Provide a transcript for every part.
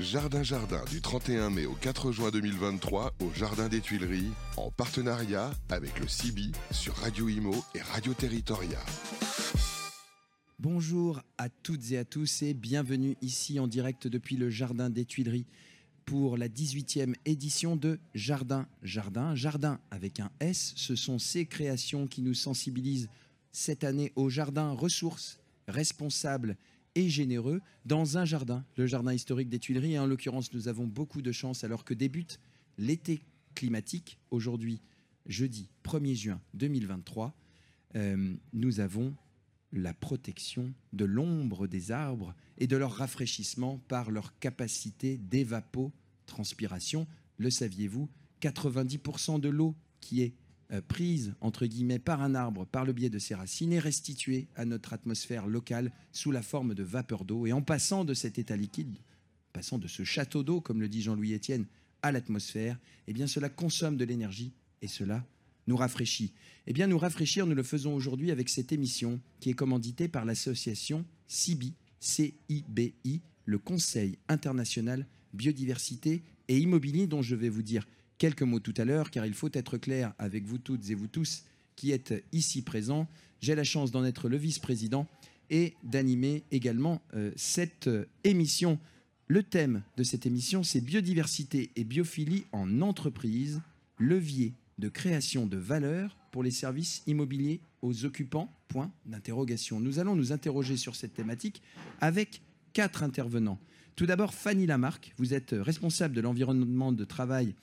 Jardin Jardin du 31 mai au 4 juin 2023 au Jardin des Tuileries en partenariat avec le CIBI sur Radio Imo et Radio Territoria. Bonjour à toutes et à tous et bienvenue ici en direct depuis le Jardin des Tuileries pour la 18e édition de Jardin Jardin. Jardin avec un S, ce sont ces créations qui nous sensibilisent cette année au jardin ressources, responsables et généreux dans un jardin, le jardin historique des Tuileries. En l'occurrence, nous avons beaucoup de chance alors que débute l'été climatique. Aujourd'hui, jeudi 1er juin 2023, euh, nous avons la protection de l'ombre des arbres et de leur rafraîchissement par leur capacité d'évapotranspiration. Le saviez-vous 90% de l'eau qui est euh, prise entre guillemets par un arbre par le biais de ses racines est restituée à notre atmosphère locale sous la forme de vapeur d'eau. Et en passant de cet état liquide, passant de ce château d'eau, comme le dit Jean-Louis Etienne, à l'atmosphère, eh bien cela consomme de l'énergie et cela nous rafraîchit. Eh bien nous rafraîchir, nous le faisons aujourd'hui avec cette émission qui est commanditée par l'association CIBI, C-I-B-I, le Conseil international biodiversité et immobilier dont je vais vous dire quelques mots tout à l'heure, car il faut être clair avec vous toutes et vous tous qui êtes ici présents. J'ai la chance d'en être le vice-président et d'animer également euh, cette euh, émission. Le thème de cette émission, c'est biodiversité et biophilie en entreprise, levier de création de valeur pour les services immobiliers aux occupants Point d'interrogation. Nous allons nous interroger sur cette thématique avec quatre intervenants. Tout d'abord, Fanny Lamarck, vous êtes responsable de l'environnement de travail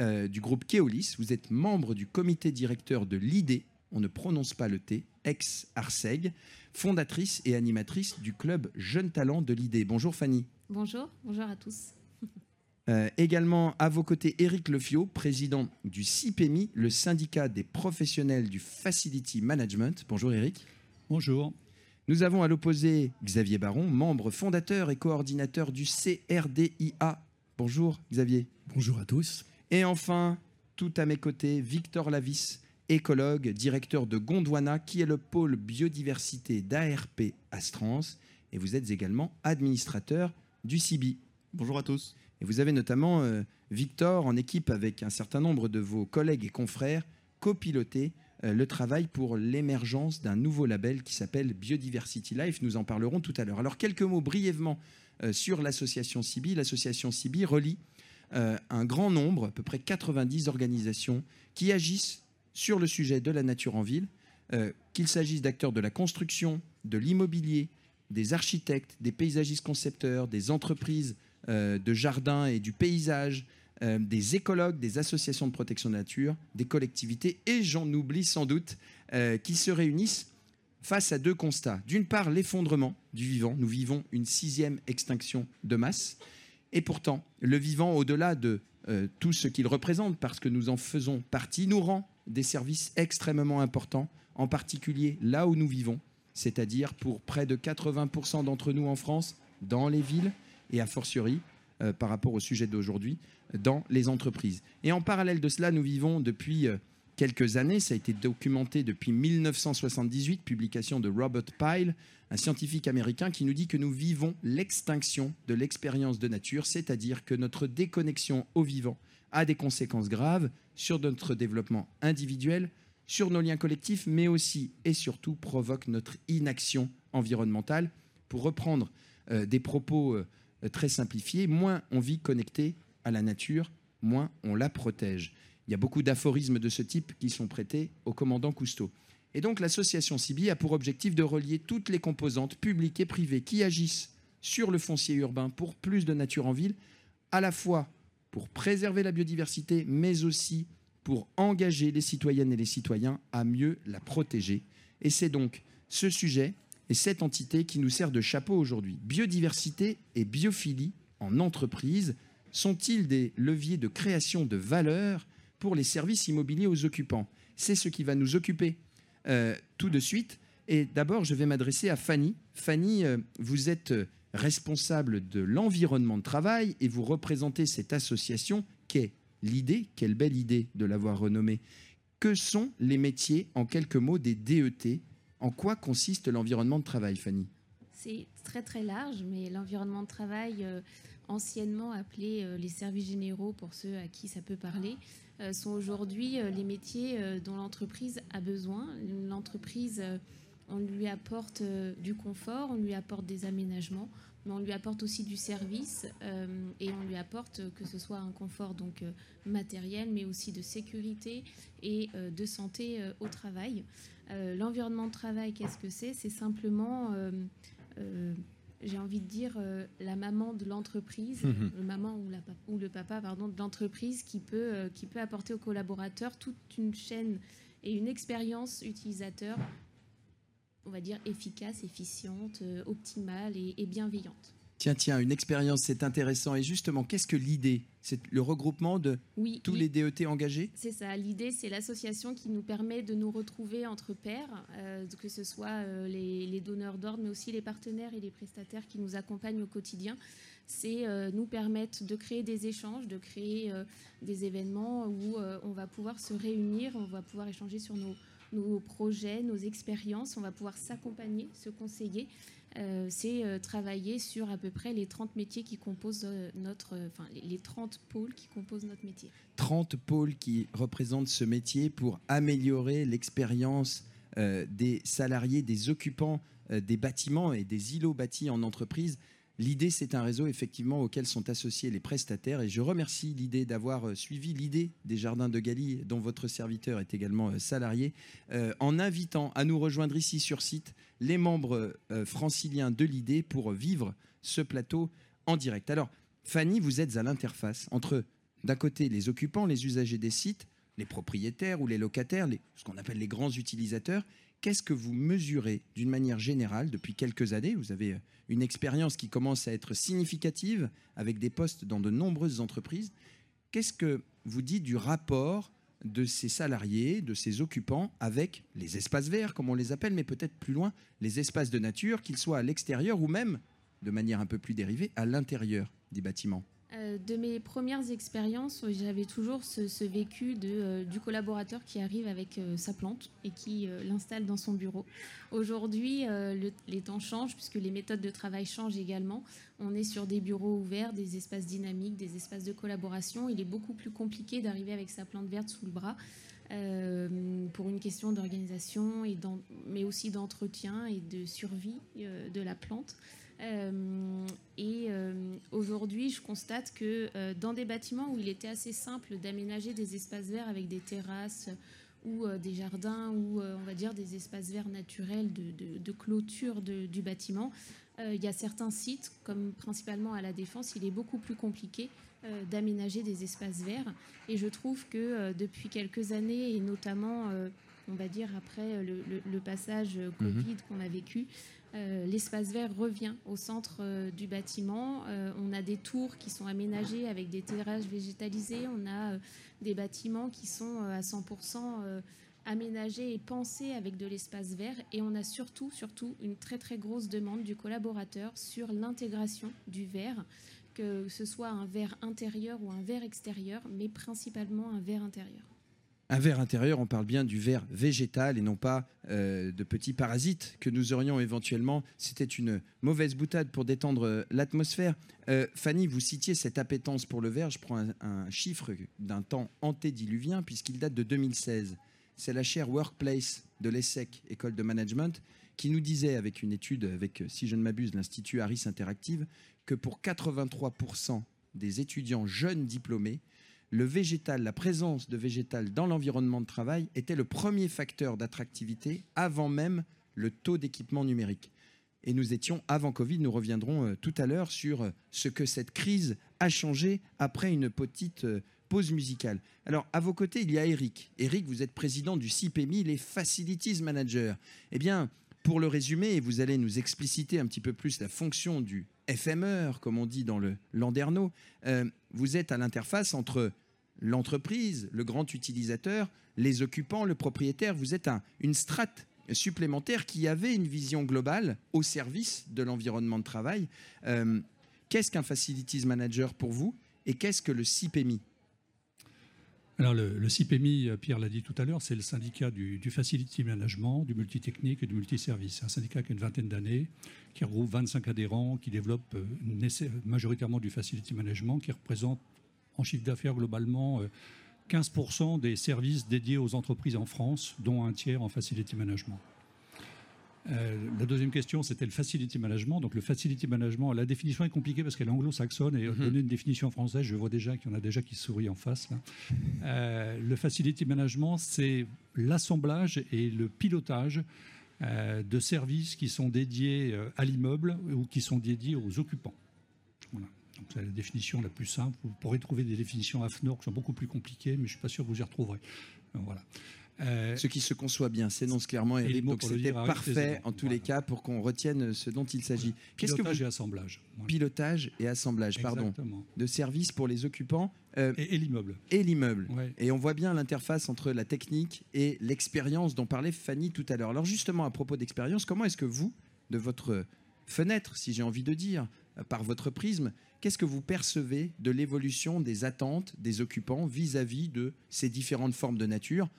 euh, du groupe Keolis. Vous êtes membre du comité directeur de l'IDE, on ne prononce pas le T, ex-Arseg, fondatrice et animatrice du club Jeunes Talents de l'IDE. Bonjour Fanny. Bonjour, bonjour à tous. Euh, également à vos côtés, Éric Lefio, président du CIPEMI, le syndicat des professionnels du Facility Management. Bonjour Éric. Bonjour. Nous avons à l'opposé Xavier Baron, membre fondateur et coordinateur du CRDIA. Bonjour Xavier. Bonjour à tous. Et enfin, tout à mes côtés, Victor Lavis, écologue, directeur de Gondwana, qui est le pôle biodiversité d'ARP Astrans. Et vous êtes également administrateur du CIBI. Bonjour à tous. Et vous avez notamment, euh, Victor, en équipe avec un certain nombre de vos collègues et confrères, copiloté euh, le travail pour l'émergence d'un nouveau label qui s'appelle Biodiversity Life. Nous en parlerons tout à l'heure. Alors, quelques mots brièvement euh, sur l'association CIBI. L'association CIBI relie un grand nombre, à peu près 90 organisations, qui agissent sur le sujet de la nature en ville, qu'il s'agisse d'acteurs de la construction, de l'immobilier, des architectes, des paysagistes concepteurs, des entreprises euh, de jardins et du paysage, euh, des écologues, des associations de protection de la nature, des collectivités, et j'en oublie sans doute, euh, qui se réunissent face à deux constats. D'une part, l'effondrement du vivant. Nous vivons une sixième extinction de masse. Et pourtant, le vivant, au-delà de tout ce qu'il représente, parce que nous en faisons partie, nous rend des services extrêmement importants, en particulier là où nous vivons, c'est-à-dire pour près de 80% d'entre nous en France, dans les villes, et a fortiori euh, par rapport au sujet d'aujourd'hui dans les entreprises. Et en parallèle de cela, nous vivons depuis euh, quelques années, ça a été documenté depuis 1978, publication de Robert Pyle, un scientifique américain qui nous dit que nous vivons l'extinction de l'expérience de nature, c'est-à-dire que notre déconnexion au vivant a des conséquences graves sur notre développement individuel, sur nos liens collectifs, mais aussi et surtout provoque notre inaction environnementale. Pour reprendre euh, des propos euh, très simplifié, moins on vit connecté à la nature, moins on la protège. Il y a beaucoup d'aphorismes de ce type qui sont prêtés au commandant Cousteau. Et donc l'association CIBI a pour objectif de relier toutes les composantes publiques et privées qui agissent sur le foncier urbain pour plus de nature en ville, à la fois pour préserver la biodiversité, mais aussi pour engager les citoyennes et les citoyens à mieux la protéger. Et c'est donc ce sujet et cette entité qui nous sert de chapeau aujourd'hui. Biodiversité et biophilie en entreprise sont-ils des leviers de création de valeur pour les services immobiliers aux occupants C'est ce qui va nous occuper euh, tout de suite. Et d'abord, je vais m'adresser à Fanny. Fanny, euh, vous êtes responsable de l'environnement de travail et vous représentez cette association qu'est l'idée, quelle belle idée de l'avoir renommée. Que sont les métiers, en quelques mots, des DET en quoi consiste l'environnement de travail, Fanny? C'est très très large, mais l'environnement de travail, anciennement appelé les services généraux pour ceux à qui ça peut parler, sont aujourd'hui les métiers dont l'entreprise a besoin. L'entreprise, on lui apporte du confort, on lui apporte des aménagements, mais on lui apporte aussi du service euh, et on lui apporte que ce soit un confort donc euh, matériel, mais aussi de sécurité et euh, de santé au travail. L'environnement de travail, qu'est-ce que c'est? C'est simplement j'ai envie de dire la maman de l'entreprise, mhm. le maman ou, la, ou, le papa pardon de l'entreprise qui peut qui peut apporter aux collaborateurs toute une chaîne et une expérience utilisateur on va dire, efficace, efficiente, euh, optimale et, bienveillante. Tiens, tiens, une expérience, c'est intéressant. Et justement, qu'est-ce que l'idée? C'est le regroupement de tous les DET engagés? C'est ça. L'idée, c'est l'association qui nous permet de nous retrouver entre pairs, euh, que ce soit euh, les, donneurs d'ordre, mais aussi les partenaires et les prestataires qui nous accompagnent au quotidien. C'est nous permettre de créer des échanges, de créer des événements où on va pouvoir se réunir, on va pouvoir échanger sur nos, nos projets, nos expériences. On va pouvoir s'accompagner, se conseiller. Euh, c'est euh, travailler sur à peu près les 30 métiers qui composent euh, notre, enfin les 30 pôles qui composent notre métier. 30 pôles qui représentent ce métier pour améliorer l'expérience des salariés, des occupants des bâtiments et des îlots bâtis en entreprise. L'idée, c'est un réseau effectivement auquel sont associés les prestataires et je remercie l'idée d'avoir euh, suivi l'idée des Jardins de Galie dont votre serviteur est également euh, salarié euh, en invitant à nous rejoindre ici sur site les membres franciliens de l'idée pour vivre ce plateau en direct. Alors Fanny, vous êtes à l'interface entre d'un côté les occupants, les usagers des sites, les propriétaires ou les locataires, ce qu'on appelle les grands utilisateurs, Qu'est-ce que vous mesurez d'une manière générale depuis quelques années? Vous avez euh, une expérience qui commence à être significative avec des postes dans de nombreuses entreprises. Qu'est-ce que vous dites du rapport de ces salariés, de ces occupants avec les espaces verts, comme on les appelle, mais peut-être plus loin, les espaces de nature, qu'ils soient à l'extérieur ou même, de manière un peu plus dérivée, à l'intérieur des bâtiments? Euh, de mes premières expériences, j'avais toujours ce, vécu de, euh, du collaborateur qui arrive avec euh, sa plante et qui l'installe dans son bureau. Aujourd'hui, les temps changent puisque les méthodes de travail changent également. On est sur des bureaux ouverts, des espaces dynamiques, des espaces de collaboration. Il est beaucoup plus compliqué d'arriver avec sa plante verte sous le bras. pour une question d'organisation, mais aussi d'entretien et de survie de la plante. Euh, et euh, aujourd'hui, je constate que euh, dans des bâtiments où il était assez simple d'aménager des espaces verts avec des terrasses ou des jardins ou on va dire des espaces verts naturels de, clôture du bâtiment, il y a certains sites, comme principalement à la Défense, il est beaucoup plus compliqué d'aménager des espaces verts. Et je trouve que depuis quelques années, et notamment, on va dire, après le, passage mhm. Covid qu'on a vécu, euh, l'espace vert revient au centre euh, du bâtiment. Euh, on a des tours qui sont aménagées avec des terrasses végétalisées. On a des bâtiments qui sont à 100% aménagés et pensés avec de l'espace vert. Et on a surtout, surtout une très très grosse demande du collaborateur sur l'intégration du verre, que ce soit un verre intérieur ou un verre extérieur, mais principalement un verre intérieur. Un verre intérieur, on parle bien du verre végétal et non pas euh, de petits parasites que nous aurions éventuellement. C'était une mauvaise boutade pour détendre euh, l'atmosphère. Euh, Fanny, vous citiez cette appétence pour le verre. Je prends un, chiffre d'un temps antédiluvien puisqu'il date de 2016. C'est la chaire Workplace de l'ESSEC, École de Management, qui nous disait, avec une étude avec, si je ne m'abuse, l'Institut Harris Interactive, que pour 83% des étudiants jeunes diplômés, le végétal, la présence de végétal dans l'environnement de travail était le premier facteur d'attractivité avant même le taux d'équipement numérique. Et nous étions avant Covid, nous reviendrons euh, tout à l'heure sur euh, ce que cette crise a changé après une petite euh, pause musicale. Alors, à vos côtés, il y a Eric. Eric, vous êtes président du CIPEMI, les Facilities Manager. Eh bien, pour le résumer, et vous allez nous expliciter un petit peu plus la fonction du FMR, comme on dit dans le Landerneau, euh, vous êtes à l'interface entre l'entreprise, le grand utilisateur, les occupants, le propriétaire. Vous êtes une strate supplémentaire qui avait une vision globale au service de l'environnement de travail. Euh, qu'est-ce qu'un Facilities Manager pour vous et qu'est-ce que le CIPEMI alors le, CIPMI, Pierre l'a dit tout à l'heure, c'est le syndicat du, Facility Management, du multitechnique et du multiservice. C'est un syndicat qui a une vingtaine d'années, qui regroupe 25 adhérents, qui développe majoritairement du Facility Management, qui représente en chiffre d'affaires globalement 15% des services dédiés aux entreprises en France, dont un tiers en Facility Management. Euh, la deuxième question, c'était le facility management. Donc le facility management, la définition est compliquée parce qu'elle est anglo-saxonne et mhm. donner une définition française, je vois déjà qu'il y en a déjà qui sourient en face. Euh, le facility management, c'est l'assemblage et le pilotage euh, de services qui sont dédiés à l'immeuble ou qui sont dédiés aux occupants. Voilà. C'est la définition la plus simple. Vous pourrez trouver des définitions AFNOR qui sont beaucoup plus compliquées, mais je ne suis pas sûr que vous y retrouverez. Voilà. Euh, ce qui se conçoit bien s'énonce clairement, Eric. Donc c'était parfait en tous les cas pour qu'on retienne ce dont il s'agit. Que Pilotage et assemblage. Pilotage et assemblage, pardon. De services pour les occupants. Euh, et, l'immeuble. Et l'immeuble. Et on voit bien l'interface entre la technique et l'expérience dont parlait Fanny tout à l'heure. Alors justement, à propos d'expérience, comment est-ce que vous, de votre fenêtre, si j'ai envie de dire, par votre prisme, qu'est-ce que vous percevez de l'évolution des attentes des occupants vis à -vis de ces différentes formes de nature euh,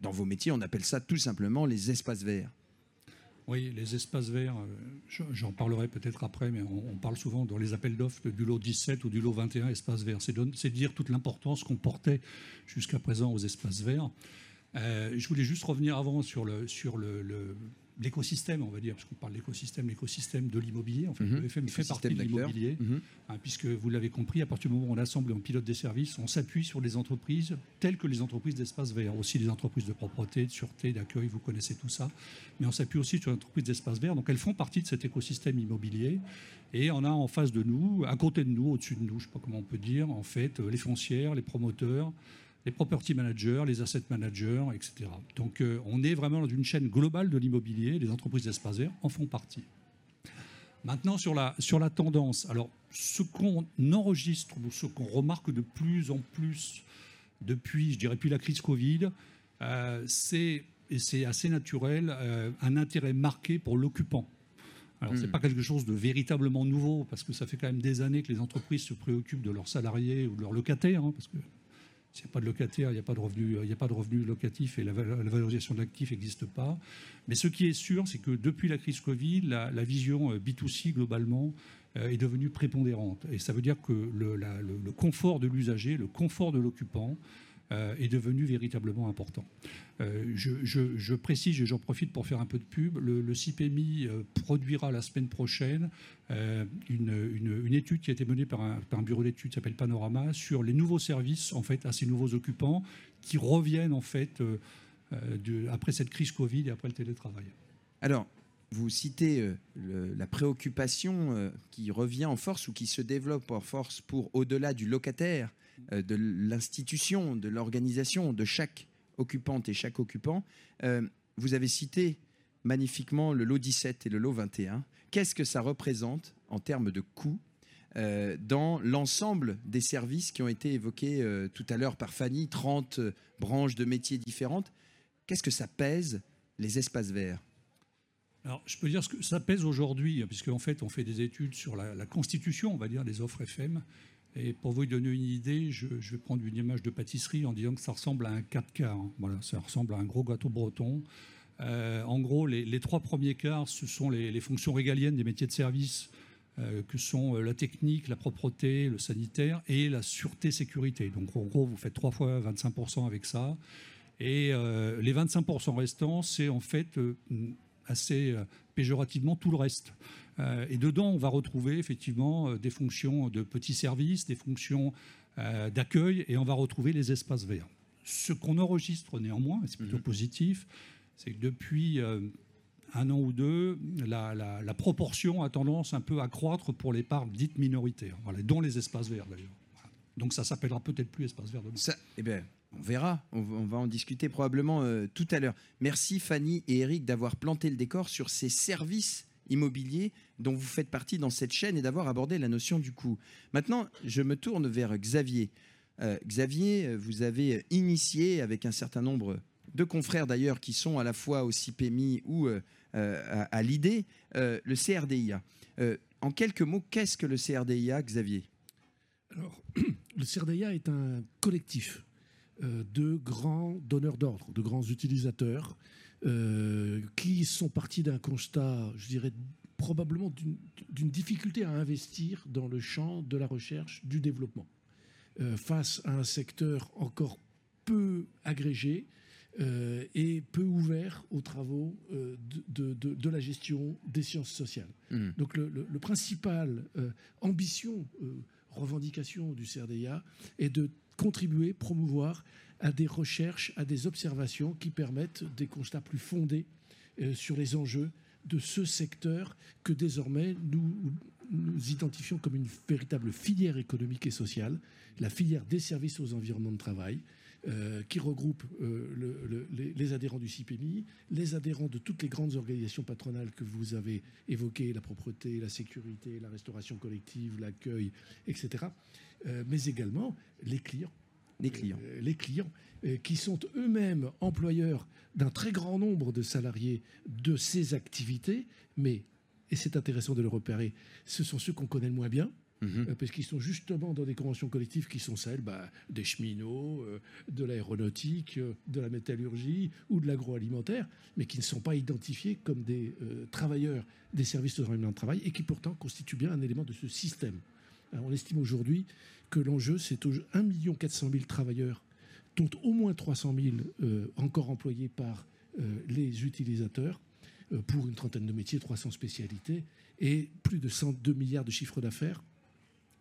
dans vos métiers, on appelle ça tout simplement les espaces verts. Oui, les espaces verts, euh, j'en parlerai peut-être après, mais on, parle souvent dans les appels d'offres du lot 17 ou du lot 21 espaces verts. C'est dire toute l'importance qu'on portait jusqu'à présent aux espaces verts. Euh, je voulais juste revenir avant sur le, sur le, l'écosystème, on va dire, parce qu'on parle d'écosystème, l'écosystème de l'immobilier. En fait, mhm. le FM fait partie de l'immobilier, mhm. hein, puisque vous l'avez compris, à partir du moment où on assemble et on pilote des services, on s'appuie sur des entreprises telles que les entreprises d'espace vert, aussi les entreprises de propreté, de sûreté, d'accueil, vous connaissez tout ça, mais on s'appuie aussi sur les entreprises d'espace vert. Donc elles font partie de cet écosystème immobilier, et on a en face de nous, à côté de nous, au-dessus de nous, je ne sais pas comment on peut dire, en fait, les foncières, les promoteurs, les property managers, les asset managers, etc. Donc euh, on est vraiment dans une chaîne globale de l'immobilier, les entreprises d'espace vert en font partie. Maintenant, sur la, sur la tendance, alors ce qu'on enregistre ou ce qu'on remarque de plus en plus depuis, je dirais, depuis la crise Covid, euh, c'est, et c'est assez naturel, euh, un intérêt marqué pour l'occupant. Alors, ce n'est hmm. pas quelque chose de véritablement nouveau, parce que ça fait quand même des années que les entreprises se préoccupent de leurs salariés ou de leurs locataires, hein, parce que s'il n'y a pas de locataire, il n'y a pas de revenu, il n'y a pas de revenu locatif et la, valorisation de l'actif n'existe pas. Mais ce qui est sûr, c'est que depuis la crise Covid, la, vision euh, B2C globalement euh, est devenue prépondérante. Et ça veut dire que le confort de l'usager, le confort de l'occupant, euh, est devenu véritablement important. Euh, je, précise, et j'en profite pour faire un peu de pub, le, CIPMI euh, produira la semaine prochaine une, étude qui a été menée par un, bureau d'études qui s'appelle Panorama sur les nouveaux services en fait, à ces nouveaux occupants qui reviennent en fait après cette crise Covid et après le télétravail. Alors, vous citez la préoccupation qui revient en force ou qui se développe en force pour, au-delà du locataire, de l'institution, de l'organisation de chaque occupante et chaque occupant. Euh, vous avez cité magnifiquement le lot 17 et le lot 21. Qu'est-ce que ça représente en termes de coûts euh, dans l'ensemble des services qui ont été évoqués tout à l'heure par Fanny, 30 branches de métiers différentes? Qu'est-ce que ça pèse les espaces verts? Alors, je peux dire ce que ça pèse aujourd'hui, puisqu'en fait, on fait des études sur la, la, constitution, on va dire, des offres FM. Et pour vous donner une idée, je, vais prendre une image de pâtisserie en disant que ça ressemble à un 4 quarts. Hein. Voilà, ça ressemble à un gros gâteau breton. Euh, en gros, les, trois premiers quarts, ce sont les, fonctions régaliennes des métiers de service, euh, que sont euh, la technique, la propreté, le sanitaire et la sûreté-sécurité. Donc, en gros, vous faites trois fois 25% avec ça. Et les 25% restants, c'est en fait assez péjorativement tout le reste. Euh, et dedans, on va retrouver effectivement euh, des fonctions de petits services, des fonctions euh, d'accueil, et on va retrouver les espaces verts. Ce qu'on enregistre néanmoins, et c'est plutôt mhm. positif, c'est que depuis un an ou deux, la, proportion a tendance un peu à croître pour les parts dites minoritaires, dont les espaces verts d'ailleurs. Donc ça s'appellera peut-être plus espace vert demain. Ça, eh bien, on verra, on, va en discuter probablement tout à l'heure. Merci Fanny et Eric d'avoir planté le décor sur ces services immobilier dont vous faites partie dans cette chaîne et d'avoir abordé la notion du coût. Maintenant, je me tourne vers Xavier. Euh, Xavier, vous avez initié avec un certain nombre de confrères d'ailleurs qui sont à la fois au CIPEMI ou euh, à, à euh, le CRDIA. en quelques mots, qu'est-ce que le CRDIA, Xavier? Alors, le CRDIA est un collectif de grands donneurs d'ordre, de grands utilisateurs, qui sont partis d'un constat, je dirais, probablement d'une difficulté à investir dans le champ de la recherche, du développement, face à un secteur encore peu agrégé, euh, et peu ouvert aux travaux euh, de, la gestion des sciences sociales. Hmm. Donc le, principal euh, ambition, revendication du CRDIA est de contribuer, promouvoir à des recherches, à des observations qui permettent des constats plus fondés sur les enjeux de ce secteur que désormais nous, identifions comme une véritable filière économique et sociale, la filière des services aux environnements de travail, euh, qui regroupe euh, les, adhérents du CIPEMI, les adhérents de toutes les grandes organisations patronales que vous avez évoquées, la propreté, la sécurité, la restauration collective, l'accueil, etc., euh, mais également les clients. Les clients. les clients, qui sont eux-mêmes employeurs d'un très grand nombre de salariés de ces activités, mais, et c'est intéressant de le repérer, ce sont ceux qu'on connaît le moins bien, Mhm. Euh, parce qu'ils sont justement dans des conventions collectives qui sont celles bah, des cheminots, euh, de l'aéronautique, euh, de la métallurgie ou de l'agroalimentaire, mais qui ne sont pas identifiés comme des travailleurs des services de de travail et qui pourtant constituent bien un élément de ce système. on estime aujourd'hui que l'enjeu, c'est 1 400 000 travailleurs, dont au moins 300 000 encore employés par les utilisateurs pour une trentaine de métiers, 300 spécialités et plus de 102 milliards de chiffres d'affaires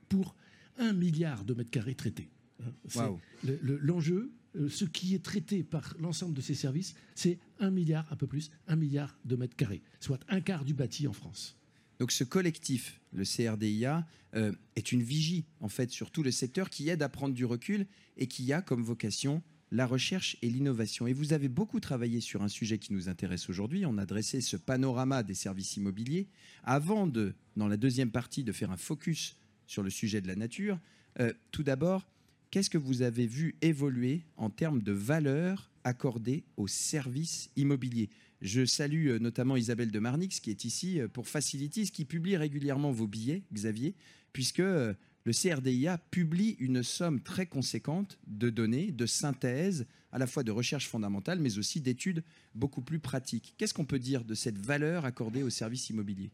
pour un milliard de mètres carrés traités. Hein, l'enjeu, euh, ce qui est traité par l'ensemble de ces services, c'est un milliard, un peu plus, un milliard de mètres carrés, soit un quart du bâti en France. Donc ce collectif, le CRDIA, euh, est une vigie en fait sur tout le secteur qui aide à prendre du recul et qui a comme vocation la recherche et l'innovation. Et vous avez beaucoup travaillé sur un sujet qui nous intéresse aujourd'hui. On a dressé ce panorama des services immobiliers avant de, dans la deuxième partie, de faire un focus sur le sujet de la nature. Euh, tout d'abord, qu'est-ce que vous avez vu évoluer en termes de valeur accordée aux services immobiliers? Je salue euh, notamment Isabelle de Marnix, qui est ici euh, pour Facilities, qui publie régulièrement vos billets, Xavier, puisque le CRDIA publie une somme très conséquente de données, de synthèse, à la fois de recherche fondamentale, mais aussi d'études beaucoup plus pratiques. Qu'est-ce qu'on peut dire de cette valeur accordée aux services immobiliers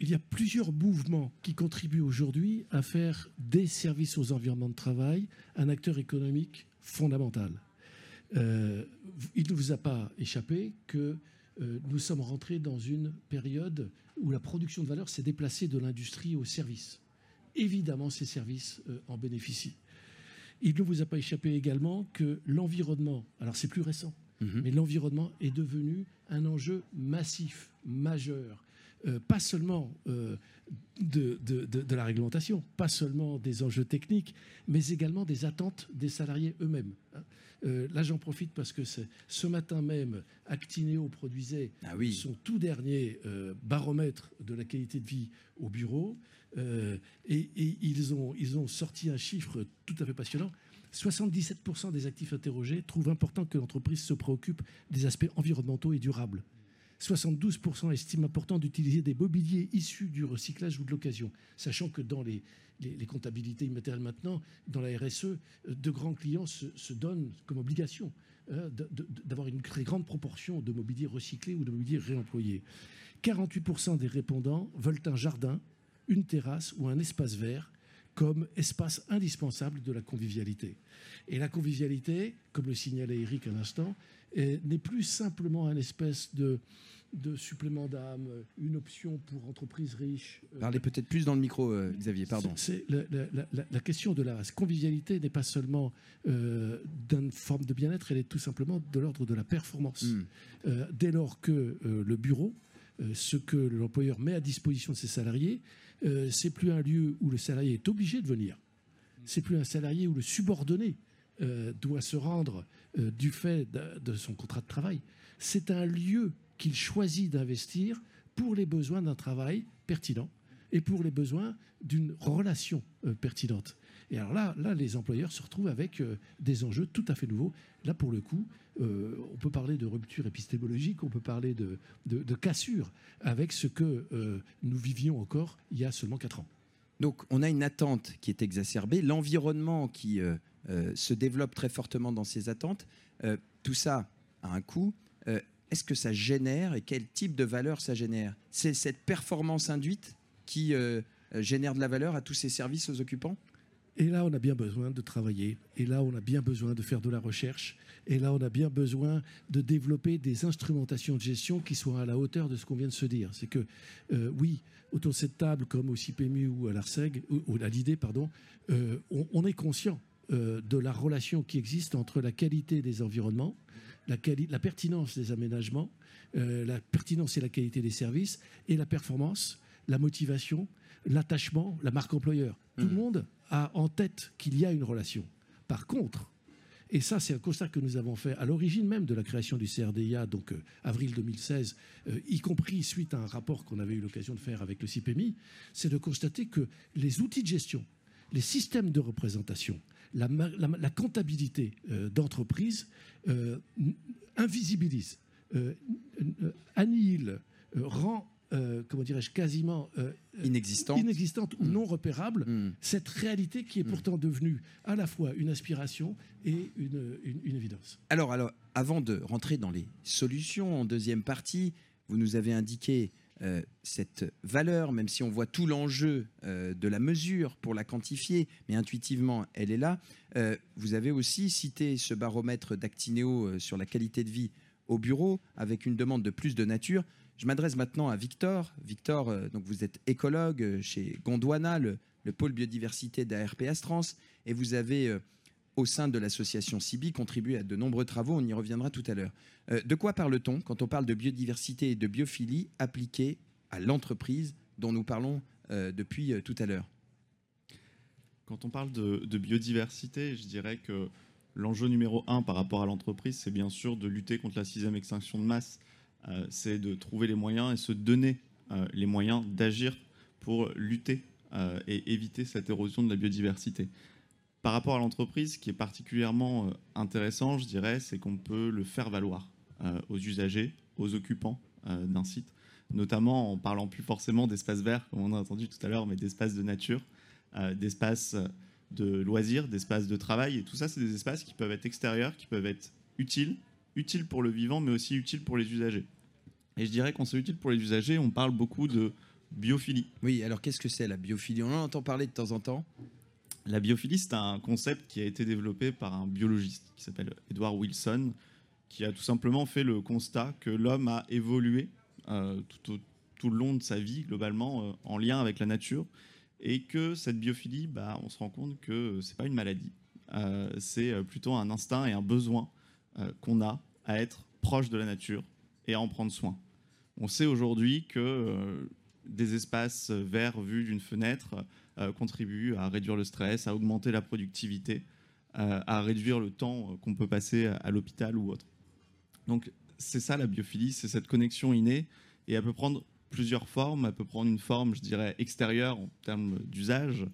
il y a plusieurs mouvements qui contribuent aujourd'hui à faire des services aux environnements de travail un acteur économique fondamental. Euh, il ne vous a pas échappé que euh, nous sommes rentrés dans une période où la production de valeur s'est déplacée de l'industrie au service. Évidemment, ces services euh, en bénéficient. Il ne vous a pas échappé également que l'environnement, alors c'est plus récent, mhm. mais l'environnement est devenu un enjeu massif, majeur, euh, pas seulement euh, de, la réglementation, pas seulement des enjeux techniques, mais également des attentes des salariés eux-mêmes. Hein. Euh, là, j'en profite parce que ce matin même, Actineo produisait ah son tout dernier baromètre de la qualité de vie au bureau, et, ils, ont, ils ont sorti un chiffre tout à fait passionnant. 77% des actifs interrogés trouvent important que l'entreprise se préoccupe des aspects environnementaux et durables. 72% estiment important d'utiliser des mobiliers issus du recyclage ou de l'occasion, sachant que dans les, comptabilités immatérielles maintenant, dans la RSE, euh, de grands clients se, donnent comme obligation hein, d'avoir une très grande proportion de mobilier recyclé ou de mobilier réemployé. 48% des répondants veulent un jardin, une terrasse ou un espace vert comme espace indispensable de la convivialité. Et la convivialité, comme le signalait Eric un instant, n'est plus simplement un espèce de, de supplément d'âme, une option pour entreprises riches. Euh, Parlez peut-être plus dans le micro, euh, Xavier, pardon. C'est, la, question de la convivialité n'est pas seulement euh, d'une forme de bien-être, elle est tout simplement de l'ordre de la performance. Hmm. dès lors que le bureau, ce que l'employeur met à disposition de ses salariés, c'est plus un lieu où le salarié est obligé de venir. C'est plus un salarié où le subordonné euh, doit se rendre euh, du fait de, son contrat de travail. C'est un lieu qu'il choisit d'investir pour les besoins d'un travail pertinent et pour les besoins d'une relation euh, pertinente. Et alors là, là, les employeurs se retrouvent avec des enjeux tout à fait nouveaux. Là, pour le coup, on peut parler de rupture épistémologique, on peut parler de, de, cassure avec ce que nous vivions encore il y a seulement 4 ans. Donc on a une attente qui est exacerbée, l'environnement qui se développe très fortement dans ces attentes. tout ça a un coût. Est-ce que ça génère et quel type de valeur ça génère? C'est cette performance induite qui génère de la valeur à tous ces services aux occupants? Et là, on a bien besoin de travailler. Et là, on a bien besoin de faire de la recherche. Et là, on a bien besoin de développer des instrumentations de gestion qui soient à la hauteur de ce qu'on vient de se dire. C'est que, euh, oui, autour de cette table, comme au CIPMU ou à l'ARSEG, ou, à l'IDE, pardon, euh, on, est conscient euh, de la relation qui existe entre la qualité des environnements, la, la pertinence des aménagements, la pertinence et la qualité des services, et la performance, la motivation, l'attachement, la marque employeur. Tout le mmh. monde a en tête qu'il y a une relation. Par contre, et ça, c'est un constat que nous avons fait à l'origine même de la création du CRDIA, donc euh, avril 2016, euh, y compris suite à un rapport qu'on avait eu l'occasion de faire avec le CIPMI, c'est de constater que les outils de gestion, les systèmes de représentation, la, comptabilité d'entreprise invisibilisent, annihilent, rend euh, comment dirais-je, quasiment euh, inexistante. inexistante ou hmm. non repérable, hmm. cette réalité qui est hmm. pourtant devenue à la fois une aspiration et une, évidence. Alors, alors, avant de rentrer dans les solutions en deuxième partie, vous nous avez indiqué euh, cette valeur, même si on voit tout l'enjeu de la mesure pour la quantifier, mais intuitivement, elle est là. vous avez aussi cité ce baromètre d'Actineo sur la qualité de vie au bureau, avec une demande de plus de nature. Je m'adresse maintenant à Victor. Victor, euh, donc vous êtes écologue euh, chez Gondwana, le, pôle biodiversité d'ARPS Trans, et vous avez, euh, au sein de l'association CIBI, contribué à de nombreux travaux. On y reviendra tout à l'heure. de quoi parle-t-on quand on parle de biodiversité et de biophilie appliquées à l'entreprise dont nous parlons depuis tout à l'heure? Quand on parle de, biodiversité, je dirais que l'enjeu numéro un par rapport à l'entreprise, c'est bien sûr de lutter contre la sixième extinction de masse c'est de trouver les moyens et se donner euh, les moyens d'agir pour lutter euh, et éviter cette érosion de la biodiversité. Par rapport à l'entreprise, ce qui est particulièrement intéressant, je dirais, c'est qu'on peut le faire valoir aux usagers, aux occupants d'un site, notamment en parlant plus forcément d'espaces verts, comme on a entendu tout à l'heure, mais d'espaces de nature, d'espaces de loisirs, d'espaces de travail. Et tout ça, c'est des espaces qui peuvent être extérieurs, qui peuvent être utiles, utiles pour le vivant, mais aussi utiles pour les usagers. Et je dirais qu'on c'est utile pour les usagers, on parle beaucoup de biophilie. Oui, alors qu'est-ce que c'est la biophilie? On en entend parler de temps en temps. La biophilie, c'est un concept qui a été développé par un biologiste qui s'appelle Edward Wilson, qui a tout simplement fait le constat que l'homme a évolué euh, tout, tout, le long de sa vie, globalement, euh, en lien avec la nature, et que cette biophilie, bah, on se rend compte que c'est pas une maladie, euh, c'est plutôt un instinct et un besoin qu'on a à être proche de la nature et à en prendre soin. On sait aujourd'hui que euh, des espaces verts vus d'une fenêtre euh, contribuent à réduire le stress, à augmenter la productivité, euh, à réduire le temps qu'on peut passer à, l'hôpital ou autre. Donc c'est ça la biophilie, c'est cette connexion innée et elle peut prendre plusieurs formes. Elle peut prendre une forme, je dirais, extérieure en termes d'usage.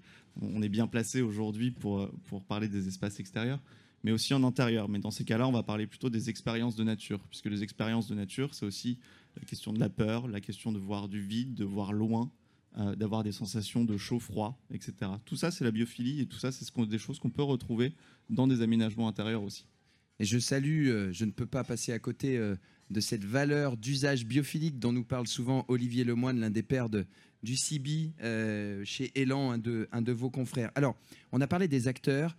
On est bien placé aujourd'hui pour, pour parler des espaces extérieurs, mais aussi en intérieur. Mais dans ces cas-là, on va parler plutôt des expériences de nature, puisque les expériences de nature, c'est aussi la question de la peur, la question de voir du vide, de voir loin, euh, d'avoir des sensations de chaud-froid, etc. Tout ça, c'est la biophilie et tout ça, c'est ce des choses qu'on peut retrouver dans des aménagements intérieurs aussi. Et je salue, euh, je ne peux pas passer à côté euh, de cette valeur d'usage biophilique dont nous parle souvent Olivier Lemoine, l'un des pères de, du CIBI chez Elan, un de, un de, vos confrères. Alors, on a parlé des acteurs.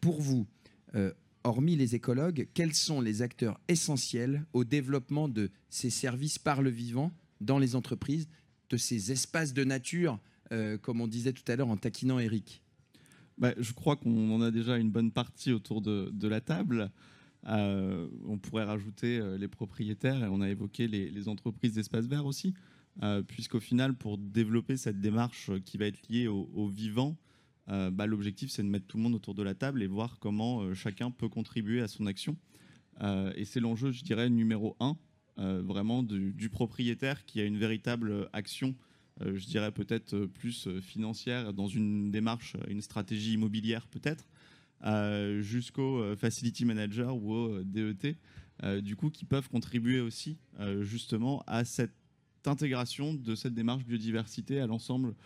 pour vous, hormis les écologues, quels sont les acteurs essentiels au développement de ces services par le vivant dans les entreprises, de ces espaces de nature, euh, comme on disait tout à l'heure en taquinant Eric? Bah, Je crois qu'on en a déjà une bonne partie autour de, la table. Euh, on pourrait rajouter euh, les propriétaires et on a évoqué les, entreprises d'espaces verts aussi, puisqu'au final, pour développer cette démarche qui va être liée au vivant, euh, bah, l'objectif c'est de mettre tout le monde autour de la table et voir comment euh, chacun peut contribuer à son action. Euh, et c'est l'enjeu, je dirais, numéro un, vraiment du, propriétaire qui a une véritable action, je dirais peut-être plus financière, dans une démarche, une stratégie immobilière peut-être, jusqu'au facility manager ou au DET, du coup, qui peuvent contribuer aussi justement à cette intégration de cette démarche biodiversité à l'ensemble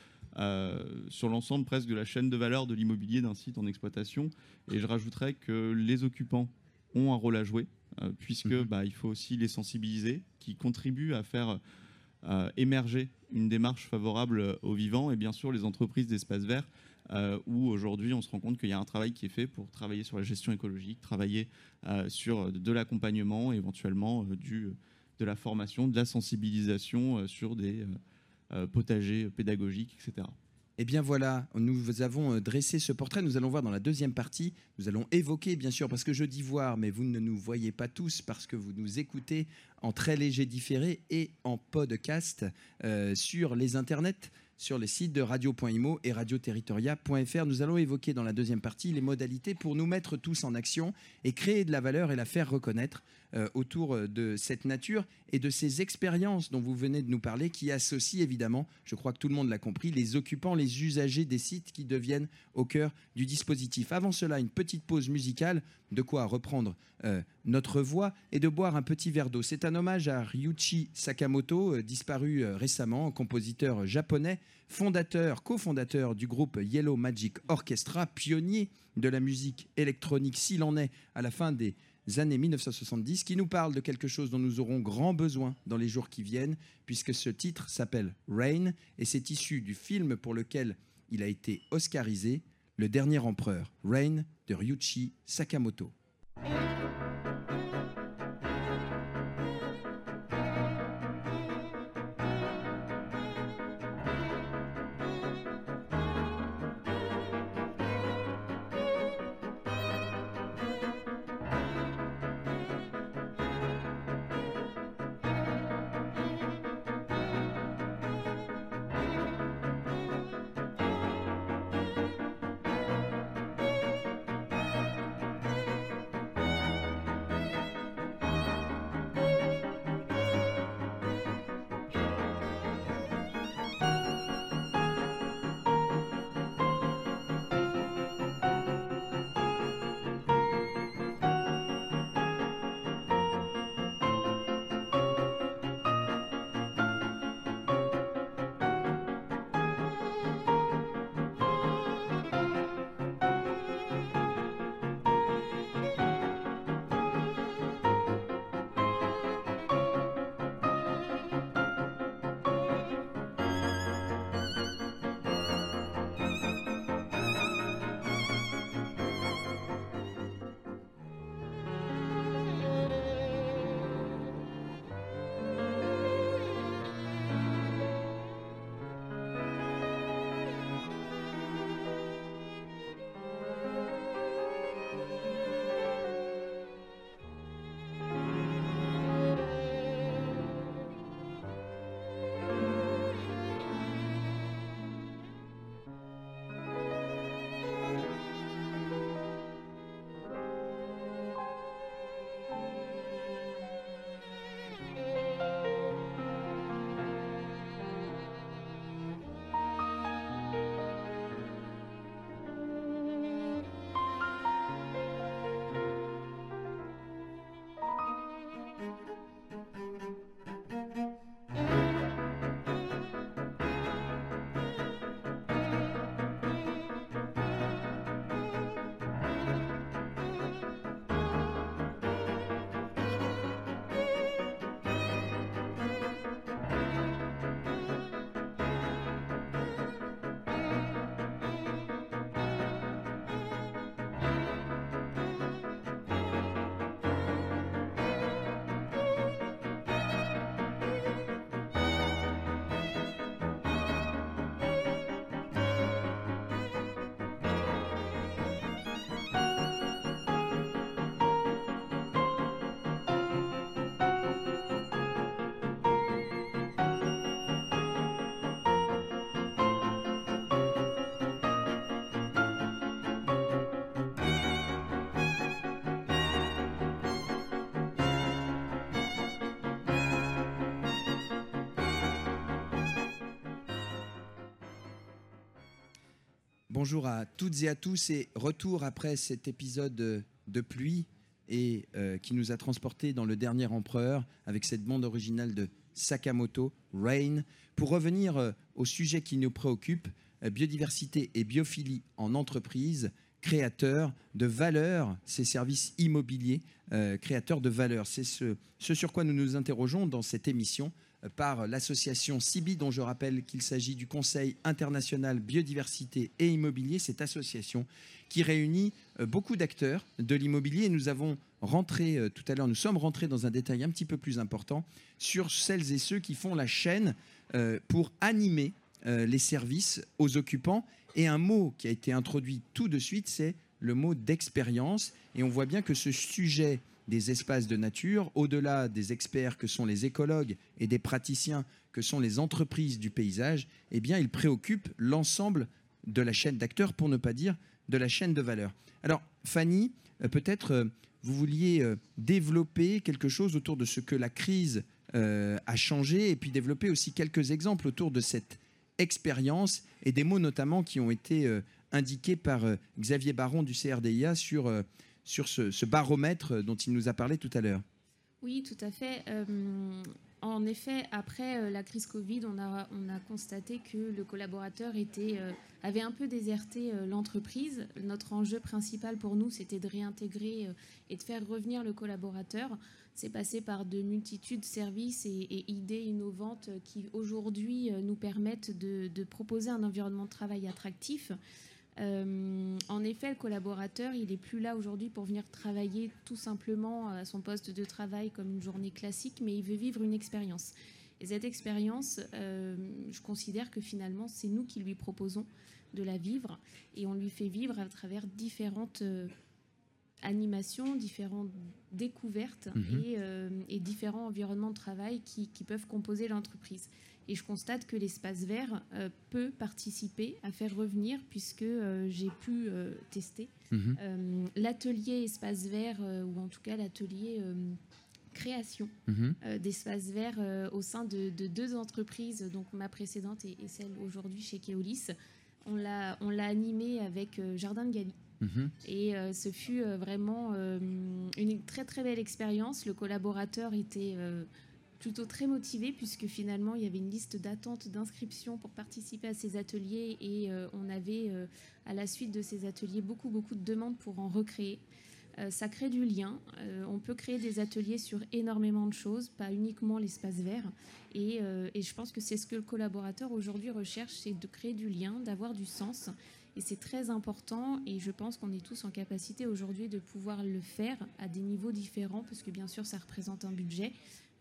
sur l'ensemble presque de la chaîne de valeur de l'immobilier d'un site en exploitation. Et je rajouterais que les occupants ont un rôle à jouer, puisque mhm. bah, il faut aussi les sensibiliser, qui contribuent à faire émerger une démarche favorable aux vivants, et bien sûr les entreprises d'espaces verts euh, où aujourd'hui on se rend compte qu'il y a un travail qui est fait pour travailler sur la gestion écologique, travailler euh, sur de l'accompagnement, éventuellement euh, du, de la formation, de la sensibilisation sur des potagers pédagogiques, etc. Eh bien voilà, nous avons dressé ce portrait. Nous allons voir dans la deuxième partie. Nous allons évoquer, bien sûr, parce que je dis voir, mais vous ne nous voyez pas tous parce que vous nous écoutez en très léger différé et en podcast sur les internets sur les sites de radio.imo et radioterritoria.fr. Nous allons évoquer dans la deuxième partie les modalités pour nous mettre tous en action et créer de la valeur et la faire reconnaître euh, autour euh, de cette nature et de ces expériences dont vous venez de nous parler qui associent évidemment, je crois que tout le monde l'a compris, les occupants, les usagers des sites qui deviennent au cœur du dispositif. Avant cela, une petite pause musicale, de quoi reprendre euh, notre voix et de boire un petit verre d'eau. C'est un hommage à Ryuichi Sakamoto, disparu récemment, compositeur japonais, fondateur, cofondateur du groupe Yellow Magic Orchestra, pionnier de la musique électronique s'il en est à la fin des années 1970, qui nous parle de quelque chose dont nous aurons grand besoin dans les jours qui viennent, puisque ce titre s'appelle Rain, et c'est issu du film pour lequel il a été oscarisé, Le Dernier Empereur, Rain de Ryuichi Sakamoto. Bonjour à toutes et à tous et retour après cet épisode de pluie et euh, qui nous a transportés dans le dernier empereur avec cette bande originale de Sakamoto, Rain, pour revenir euh, au sujet qui nous préoccupe, biodiversité et biophilie en entreprise, créateur de valeur, ces services immobiliers créateurs de valeur. C'est ce, ce sur quoi nous nous interrogeons dans cette émission par l'association CIBI, dont je rappelle qu'il s'agit du Conseil international biodiversité et immobilier, cette association qui réunit euh, beaucoup d'acteurs de l'immobilier. Nous avons rentré euh, tout à l'heure, nous sommes rentrés dans un détail un petit peu plus important sur celles et ceux qui font la chaîne euh, pour animer les services aux occupants. Et un mot qui a été introduit tout de suite, c'est le mot d'expérience. Et on voit bien que ce sujet des espaces de nature, au-delà des experts que sont les écologues et des praticiens que sont les entreprises du paysage, eh bien, il préoccupe l'ensemble de la chaîne d'acteurs, pour ne pas dire de la chaîne de valeur. Alors, Fanny, euh, peut-être euh, vous vouliez euh, développer quelque chose autour de ce que la crise a changé, et puis développer aussi quelques exemples autour de cette expérience et des mots notamment qui ont été indiqués par Xavier Baron du CRDIA sur sur ce, baromètre dont il nous a parlé tout à l'heure. Oui, tout à fait. Euh, en effet, après euh, la crise Covid, on a, on a constaté que le collaborateur était, euh, avait un peu déserté l'entreprise. Notre enjeu principal pour nous, c'était de réintégrer et de faire revenir le collaborateur. C'est passé par de multitudes de services et, idées innovantes qui aujourd'hui nous permettent de, proposer un environnement de travail attractif euh, en effet, le collaborateur, il n'est plus là aujourd'hui pour venir travailler tout simplement à son poste de travail comme une journée classique, mais il veut vivre une expérience. Et cette expérience, euh, je considère que finalement, c'est nous qui lui proposons de la vivre, et on lui fait vivre à travers différentes euh, animations, différentes découvertes mhm. et, différents environnements de travail qui peuvent composer l'entreprise. Et je constate que l'espace vert euh, peut participer à faire revenir, puisque euh, j'ai pu euh, tester mhm. l'atelier espace vert, ou en tout cas l'atelier création mhm. d'espace vert au sein de, deux entreprises, donc ma précédente et, celle aujourd'hui chez Keolis. On l'a, on l'a animé avec Jardin de Gali. Mhm. Et ce fut vraiment une très très belle expérience. Le collaborateur était plutôt très motivé puisque finalement il y avait une liste d'attente d'inscription pour participer à ces ateliers et euh, on avait euh, à la suite de ces ateliers beaucoup beaucoup de demandes pour en recréer. Euh, ça crée du lien. on peut créer des ateliers sur énormément de choses, pas uniquement l'espace vert. Et, et, je pense que c'est ce que le collaborateur aujourd'hui recherche, c'est de créer du lien, d'avoir du sens. Et c'est très important et je pense qu'on est tous en capacité aujourd'hui de pouvoir le faire à des niveaux différents parce que bien sûr ça représente un budget,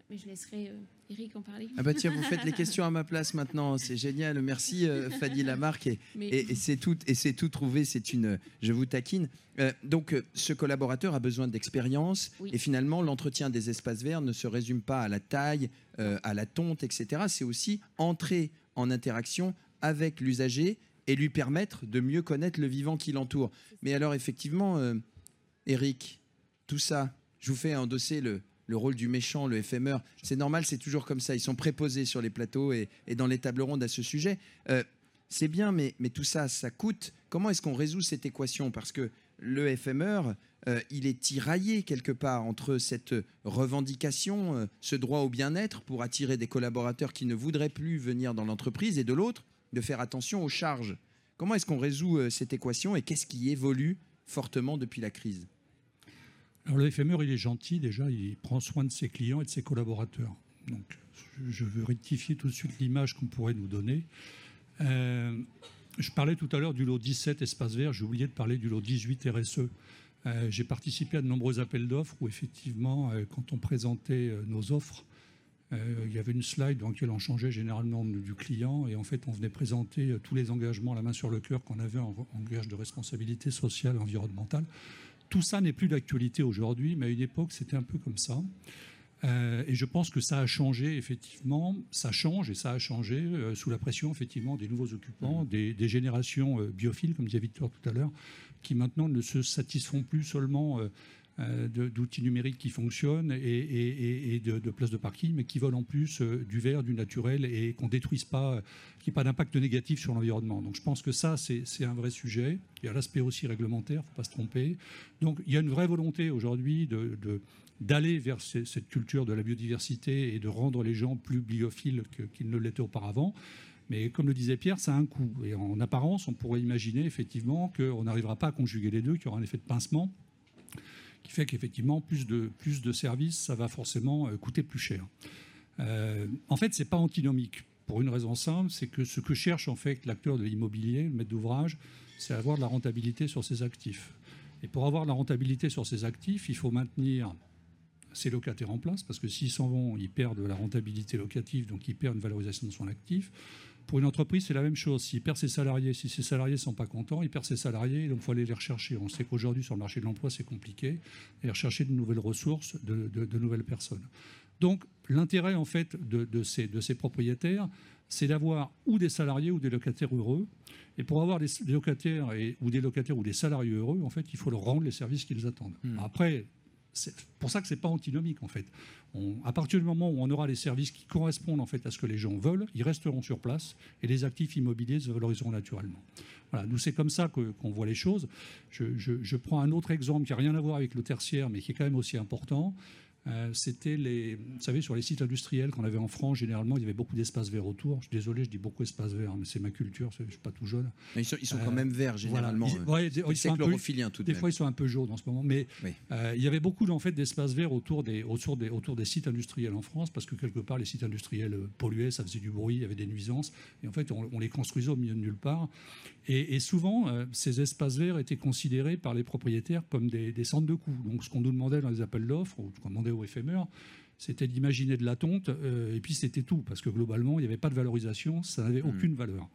mais je laisserai euh, Eric en parler. Ah bah tiens, vous faites les questions à ma place maintenant, c'est génial. Merci euh, Fadi Lamarck et, et, c'est tout et c'est tout trouvé. C'est une, je vous taquine. Euh, donc ce collaborateur a besoin d'expérience et finalement l'entretien des espaces verts ne se résume pas à la taille, à la tonte, etc. C'est aussi entrer en interaction avec l'usager et lui permettre de mieux connaître le vivant qui l'entoure. Mais alors effectivement, Eric, tout ça, je vous fais endosser le, le rôle du méchant, le FMR. C'est normal, c'est toujours comme ça. Ils sont préposés sur les plateaux et, dans les tables rondes à ce sujet. Euh, c'est bien, mais, tout ça, ça coûte. Comment est-ce qu'on résout cette équation? Parce que le FMR, euh, il est tiraillé quelque part entre cette revendication, euh, ce droit au bien-être pour attirer des collaborateurs qui ne voudraient plus venir dans l'entreprise, et de l'autre, de faire attention aux charges. Comment est-ce qu'on résout cette équation et qu'est-ce qui évolue fortement depuis la crise? Alors le FMR, il est gentil déjà, il prend soin de ses clients et de ses collaborateurs. Donc je veux rectifier tout de suite l'image qu'on pourrait nous donner. Euh, je parlais tout à l'heure du lot 17 espace vert, j'ai oublié de parler du lot 18 RSE. Euh, j'ai participé à de nombreux appels d'offres où effectivement, euh, quand on présentait nos offres, il y avait une slide dans laquelle on changeait généralement du client et en fait on venait présenter tous les engagements la main sur le cœur qu'on avait en, en gage de responsabilité sociale et environnementale. Tout ça n'est plus d'actualité aujourd'hui, mais à une époque, c'était un peu comme ça. Euh, et je pense que ça a changé, effectivement, ça change et ça a changé euh, sous la pression, effectivement, des nouveaux occupants, mmh. des, générations euh, biophiles, comme disait Victor tout à l'heure, qui maintenant ne se satisfont plus seulement d'outils numériques qui fonctionnent et, de, places de parking, mais qui veulent en plus du vert, du naturel et qu'on détruise pas, qu'il n'y ait pas d'impact négatif sur l'environnement. Donc je pense que ça, c'est un vrai sujet. Il y a l'aspect aussi réglementaire, faut pas se tromper. Donc il y a une vraie volonté aujourd'hui d'aller vers cette culture de la biodiversité et de rendre les gens plus biophiles qu'ils ne l'étaient auparavant. Mais comme le disait Pierre, ça a un coût. Et en apparence, on pourrait imaginer effectivement qu'on n'arrivera pas à conjuguer les deux, qu'il y aura un effet de pincement qui fait qu'effectivement, plus de, plus de services, ça va forcément euh, coûter plus cher. Euh, en fait, ce n'est pas antinomique. Pour une raison simple, c'est que ce que cherche en fait l'acteur de l'immobilier, le maître d'ouvrage, c'est avoir de la rentabilité sur ses actifs. Et pour avoir de la rentabilité sur ses actifs, il faut maintenir ses locataires en place, parce que s'ils s'en vont, ils perdent de la rentabilité locative, donc ils perdent une valorisation de son actif. Pour une entreprise, c'est la même chose. S'il perd ses salariés, si ses salariés ne sont pas contents, il perd ses salariés, donc il faut aller les rechercher. On sait qu'aujourd'hui, sur le marché de l'emploi, c'est compliqué, et rechercher de nouvelles ressources, de, nouvelles personnes. Donc, l'intérêt, en fait, de, ces, de ces propriétaires, c'est d'avoir ou des salariés ou des locataires heureux. Et pour avoir des locataires ou des locataires ou des salariés heureux, en fait, il faut leur rendre les services qu'ils attendent. Hmm. Après, c'est pour ça que ce n'est pas antinomique en fait. à partir du moment où on aura les services qui correspondent en fait à ce que les gens veulent, ils resteront sur place et les actifs immobiliers se valoriseront naturellement. Voilà, nous c'est comme ça qu'on voit les choses. Je, prends un autre exemple qui n'a rien à voir avec le tertiaire, mais qui est quand même aussi important. Euh, c'était les, vous savez, sur les sites industriels qu'on avait en France, généralement, il y avait beaucoup d'espaces verts autour. Je suis désolé, je dis beaucoup d'espaces verts, mais c'est ma culture, je ne suis pas tout jeune. ils sont, quand même verts, généralement. Voilà. Ils, sont un peu, tout de Des fois, ils sont un peu jaunes en ce moment. Mais euh, il y avait beaucoup en fait, d'espaces verts autour des, autour, des, autour des sites industriels en France, parce que quelque part, les sites industriels euh, polluaient, ça faisait du bruit, il y avait des nuisances. Et en fait, on, les construisait au milieu de nulle part. Et, souvent, ces espaces verts étaient considérés par les propriétaires comme des, centres de coûts. Donc, ce qu'on nous demandait dans les appels d'offres, ou ce qu'on demandait éphémère, c'était d'imaginer de la tonte, euh, et puis c'était tout, parce que globalement, il n'y avait pas de valorisation, ça n'avait hmm. aucune valeur.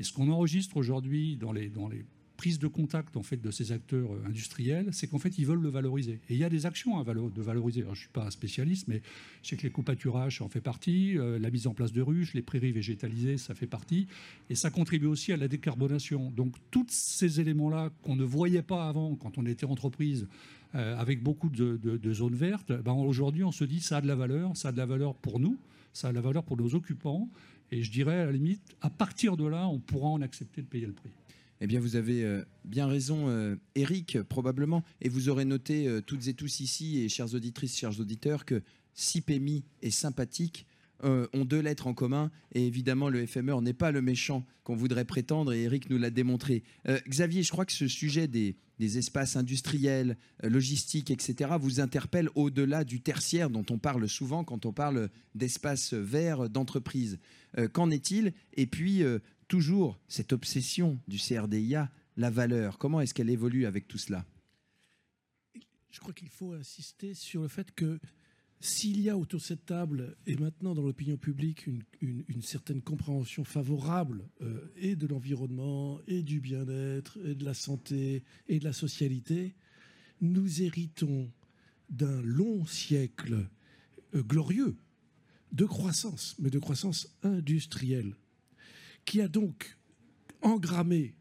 Et ce qu'on enregistre aujourd'hui dans les, dans les prises de contact en fait, de ces acteurs euh, industriels, c'est qu'en fait, ils veulent le valoriser. Et il y a des actions à de valoriser. je ne suis pas un spécialiste, mais je sais que les coupaturages en fait partie, euh, la mise en place de ruches, les prairies végétalisées, ça fait partie, et ça contribue aussi à la décarbonation. Donc, tous ces éléments-là qu'on ne voyait pas avant quand on était entreprise, euh, avec beaucoup de, zones vertes, ben aujourd'hui on se dit ça a de la valeur, ça a de la valeur pour nous, ça a de la valeur pour nos occupants, et je dirais à la limite, à partir de là, on pourra en accepter de payer le prix. Eh bien, vous avez euh, bien raison, euh, Eric, probablement. Et vous aurez noté, toutes et tous ici, et chères auditrices, chers auditeurs, que si PMI est sympathique, euh, ont deux lettres en commun. Et évidemment, le FME n'est pas le méchant qu'on voudrait prétendre, et Eric nous l'a démontré. Euh, Xavier, je crois que ce sujet des, espaces industriels, euh, logistiques, etc., vous interpelle au-delà du tertiaire dont on parle souvent quand on parle d'espaces verts d'entreprise. Qu'en est-il? Et puis, toujours cette obsession du CRDIA, la valeur, comment est-ce qu'elle évolue avec tout cela? Je crois qu'il faut insister sur le fait que s'il y a autour de cette table et maintenant dans l'opinion publique une, certaine compréhension favorable euh, et de l'environnement et du bien-être et de la santé et de la socialité, nous héritons d'un long siècle euh, glorieux de croissance, mais de croissance industrielle, qui a donc engrammé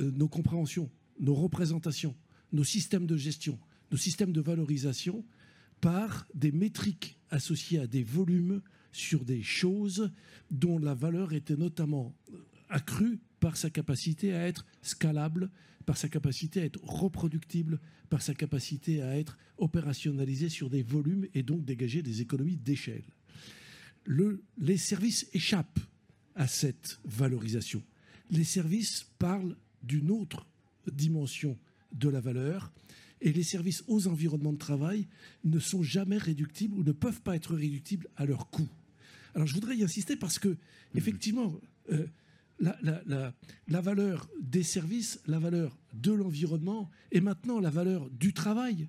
euh, nos compréhensions, nos représentations, nos systèmes de gestion, nos systèmes de valorisation par des métriques associées à des volumes sur des choses dont la valeur était notamment accrue par sa capacité à être scalable, par sa capacité à être reproductible, par sa capacité à être opérationnalisée sur des volumes et donc dégager des économies d'échelle. les services échappent à cette valorisation. Les services parlent d'une autre dimension de la valeur et les services aux environnements de travail ne sont jamais réductibles ou ne peuvent pas être réductibles à leur coût. Alors je voudrais y insister parce que, mhm. effectivement, euh, la, valeur des services, la valeur de l'environnement et maintenant la valeur du travail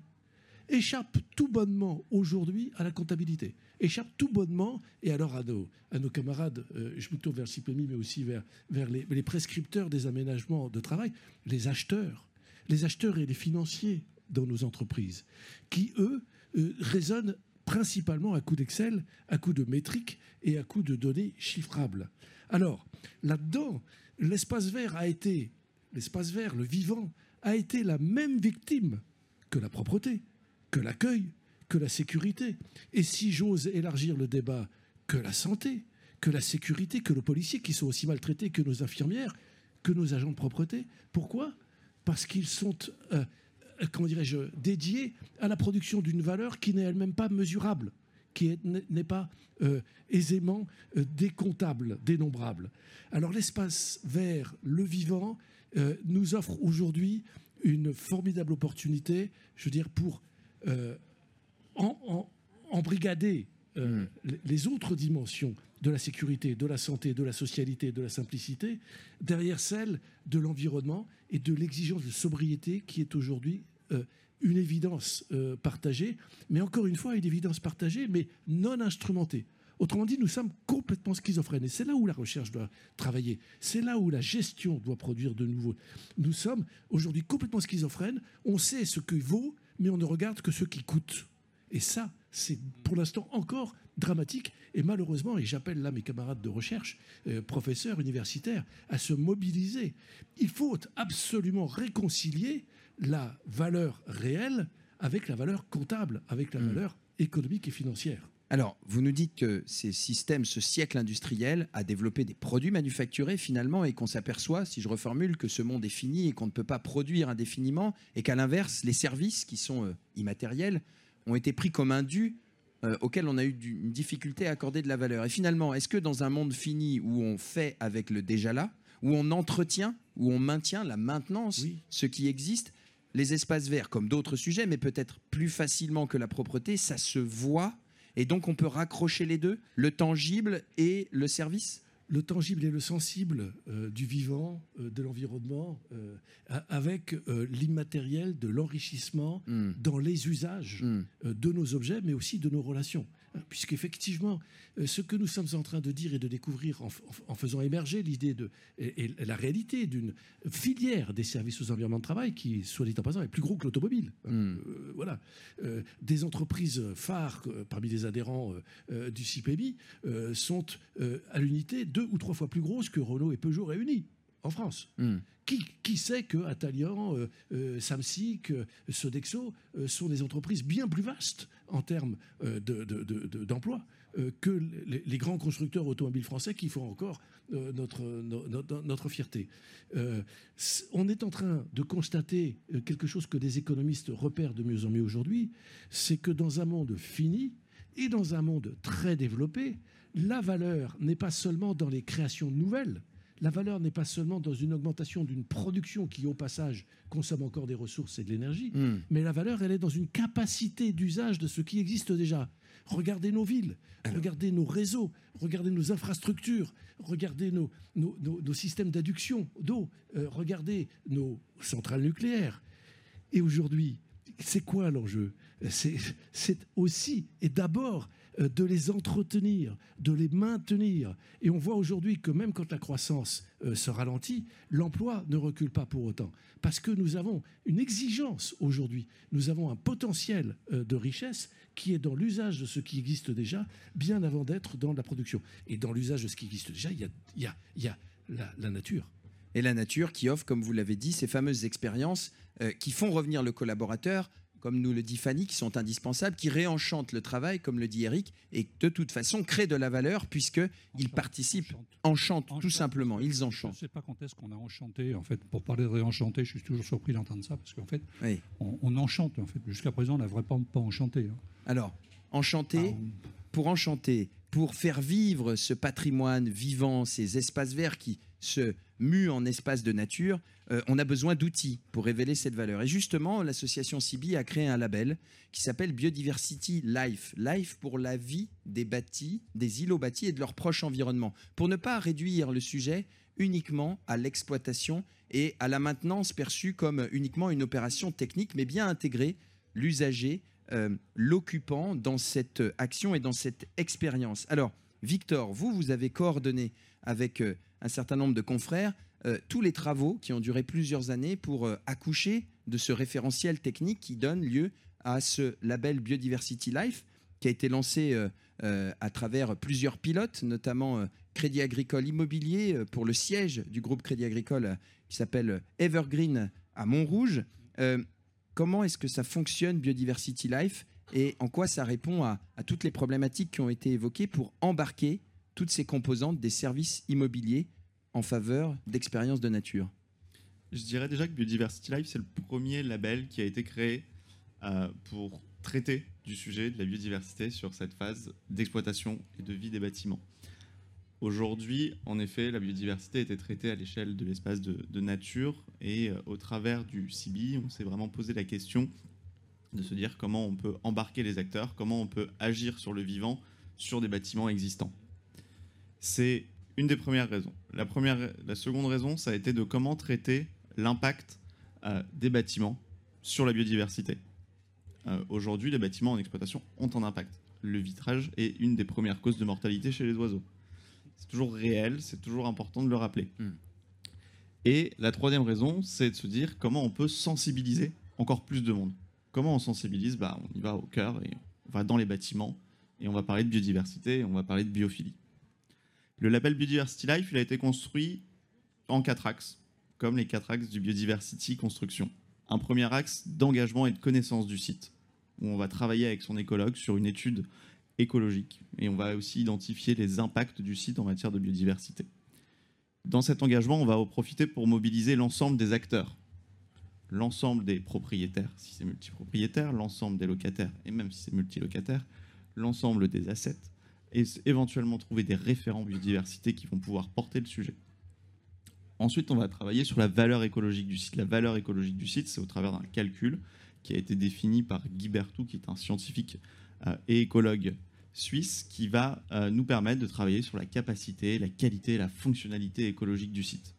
échappe tout bonnement aujourd'hui à la comptabilité, échappe tout bonnement, et alors à nos, à nos camarades, euh, je me tourne vers CIPEMI, mais aussi vers, vers les, les prescripteurs des aménagements de travail, les acheteurs, les acheteurs et les financiers dans nos entreprises, qui, eux, euh, raisonnent principalement à coup d'Excel, à coup de métriques et à coup de données chiffrables. Alors, là-dedans, l'espace vert a été, l'espace vert, le vivant, a été la même victime que la propreté, que l'accueil, que la sécurité. Et si j'ose élargir le débat, que la santé, que la sécurité, que le policier, qui sont aussi maltraités que nos infirmières, que nos agents de propreté. Pourquoi? Parce qu'ils sont euh, comment dirais-je, dédié à la production d'une valeur qui n'est elle-même pas mesurable, qui n'est pas euh, aisément euh, décomptable, dénombrable. Alors l'espace vert, le vivant, nous offre aujourd'hui une formidable opportunité, je veux dire, pour embrigader mm. les autres dimensions de la sécurité, de la santé, de la socialité, de la simplicité, derrière celle de l'environnement et de l'exigence de sobriété qui est aujourd'hui une évidence euh, partagée, mais encore une fois, une évidence partagée, mais non instrumentée. Autrement dit, nous sommes complètement schizophrènes. Et c'est là où la recherche doit travailler. C'est là où la gestion doit produire de nouveau. Nous sommes aujourd'hui complètement schizophrènes. On sait ce que vaut, mais on ne regarde que ce qui coûte. Et ça, c'est pour l'instant encore dramatique. Et malheureusement, et j'appelle là mes camarades de recherche, euh, professeurs universitaires, à se mobiliser. Il faut absolument réconcilier la valeur réelle avec la valeur comptable, avec la hmm. valeur économique et financière. Alors, vous nous dites que ces systèmes, ce siècle industriel, a développé des produits manufacturés finalement et qu'on s'aperçoit, si je reformule, que ce monde est fini et qu'on ne peut pas produire indéfiniment et qu'à l'inverse, les services qui sont euh, immatériels ont été pris comme un dû euh, auquel on a eu une difficulté à accorder de la valeur. Et finalement, est-ce que dans un monde fini où on fait avec le déjà là, où on entretient, où on maintient la maintenance, ce qui existe, les espaces verts, comme d'autres sujets, mais peut-être plus facilement que la propreté, ça se voit. Et donc on peut raccrocher les deux, le tangible et le service? Le tangible et le sensible euh, du vivant, euh, de l'environnement, euh, avec l'immatériel de l'enrichissement hmm. dans les usages hmm. de nos objets, mais aussi de nos relations puisqu'effectivement, euh, ce que nous sommes en train de dire et de découvrir en, faisant émerger l'idée de et, la réalité d'une filière des services aux environnements de travail qui, soit dit en passant, est plus gros que l'automobile. Hmm. Euh, voilà, euh, des entreprises phares parmi les adhérents du CPMI sont à l'unité deux ou trois fois plus grosses que Renault et Peugeot réunis en France. Hmm. Qui, sait que Atalian, euh, euh, Samsic, euh, Sodexo sont des entreprises bien plus vastes en termes d'emploi que les, grands constructeurs automobiles français qui font encore notre, notre, fierté. on est en train de constater quelque chose que des économistes repèrent de mieux en mieux aujourd'hui, c'est que dans un monde fini et dans un monde très développé, la valeur n'est pas seulement dans les créations nouvelles, la valeur n'est pas seulement dans une augmentation d'une production qui, au passage, consomme encore des ressources et de l'énergie, hmm. mais la valeur, elle est dans une capacité d'usage de ce qui existe déjà. Regardez nos villes, regardez nos réseaux, regardez nos infrastructures, regardez nos, nos, systèmes d'adduction d'eau, euh, regardez nos centrales nucléaires. Et aujourd'hui, c'est quoi l'enjeu? C'est aussi et d'abord de les entretenir, de les maintenir. Et on voit aujourd'hui que même quand la croissance euh, se ralentit, l'emploi ne recule pas pour autant. Parce que nous avons une exigence aujourd'hui, nous avons un potentiel euh, de richesse qui est dans l'usage de ce qui existe déjà, bien avant d'être dans la production. Et dans l'usage de ce qui existe déjà, il y a, la, nature. Et la nature qui offre, comme vous l'avez dit, ces fameuses expériences qui font revenir le collaborateur comme nous le dit Fanny, qui sont indispensables, qui réenchantent le travail, comme le dit Eric, et de toute façon créent de la valeur puisqu'ils participent, enchantent, tout simplement, ils enchantent. Je ne sais pas quand est-ce qu'on a enchanté, en fait, pour parler de réenchanter, je suis toujours surpris d'entendre ça, parce qu'en fait, on, enchante, en fait. Jusqu'à présent, on n'a vraiment pas enchanté. Hein. Alors, enchanter, ah, pour enchanter, pour faire vivre ce patrimoine vivant, ces espaces verts qui se muent en espaces de nature, euh, on a besoin d'outils pour révéler cette valeur. Et justement, l'association CIBI a créé un label qui s'appelle Biodiversity Life. Life pour la vie des bâtis, des îlots bâtis et de leur proche environnement. Pour ne pas réduire le sujet uniquement à l'exploitation et à la maintenance perçue comme uniquement une opération technique, mais bien intégrer l'usager, euh, l'occupant dans cette action et dans cette expérience. Alors, Victor, vous, vous avez coordonné avec euh, un certain nombre de confrères euh, tous les travaux qui ont duré plusieurs années pour euh, accoucher de ce référentiel technique qui donne lieu à ce label Biodiversity Life qui a été lancé euh, à travers plusieurs pilotes, notamment Crédit Agricole Immobilier pour le siège du groupe Crédit Agricole qui s'appelle Evergreen à Montrouge. comment est-ce que ça fonctionne Biodiversity Life? Et en quoi ça répond à, à toutes les problématiques qui ont été évoquées pour embarquer toutes ces composantes des services immobiliers en faveur d'expériences de nature Je dirais déjà que Biodiversity Life, c'est le premier label qui a été créé euh, pour traiter du sujet de la biodiversité sur cette phase d'exploitation et de vie des bâtiments. Aujourd'hui, en effet, la biodiversité était traitée à l'échelle de l'espace de, nature et euh, au travers du CIBI, on s'est vraiment posé la question de se dire comment on peut embarquer les acteurs, comment on peut agir sur le vivant sur des bâtiments existants. C'est une des premières raisons. La, première, la seconde raison, ça a été de comment traiter l'impact euh, des bâtiments sur la biodiversité. Euh, aujourd'hui, les bâtiments en exploitation ont un impact. Le vitrage est une des premières causes de mortalité chez les oiseaux. C'est toujours réel, c'est toujours important de le rappeler. Hmm. Et la troisième raison, c'est de se dire comment on peut sensibiliser encore plus de monde. Comment on sensibilise? Bah, On y va au cœur et on va dans les bâtiments et on va parler de biodiversité et on va parler de biophilie. Le label Biodiversity Life, a été construit en quatre axes, comme les quatre axes du Biodiversity Construction. Un premier axe d'engagement et de connaissance du site, où on va travailler avec son écologue sur une étude écologique et on va aussi identifier les impacts du site en matière de biodiversité. Dans cet engagement, on va en profiter pour mobiliser l'ensemble des acteurs, l'ensemble des propriétaires, si c'est multipropriétaire, l'ensemble des locataires, et même si c'est multilocataire, l'ensemble des assets, et éventuellement trouver des référents biodiversité qui vont pouvoir porter le sujet. Ensuite, on va travailler sur la valeur écologique du site. La valeur écologique du site, c'est au travers d'un calcul qui a été défini par Guy Bertou, qui est un scientifique euh, et écologue suisse, qui va euh, nous permettre de travailler sur la capacité, la qualité, la fonctionnalité écologique du site.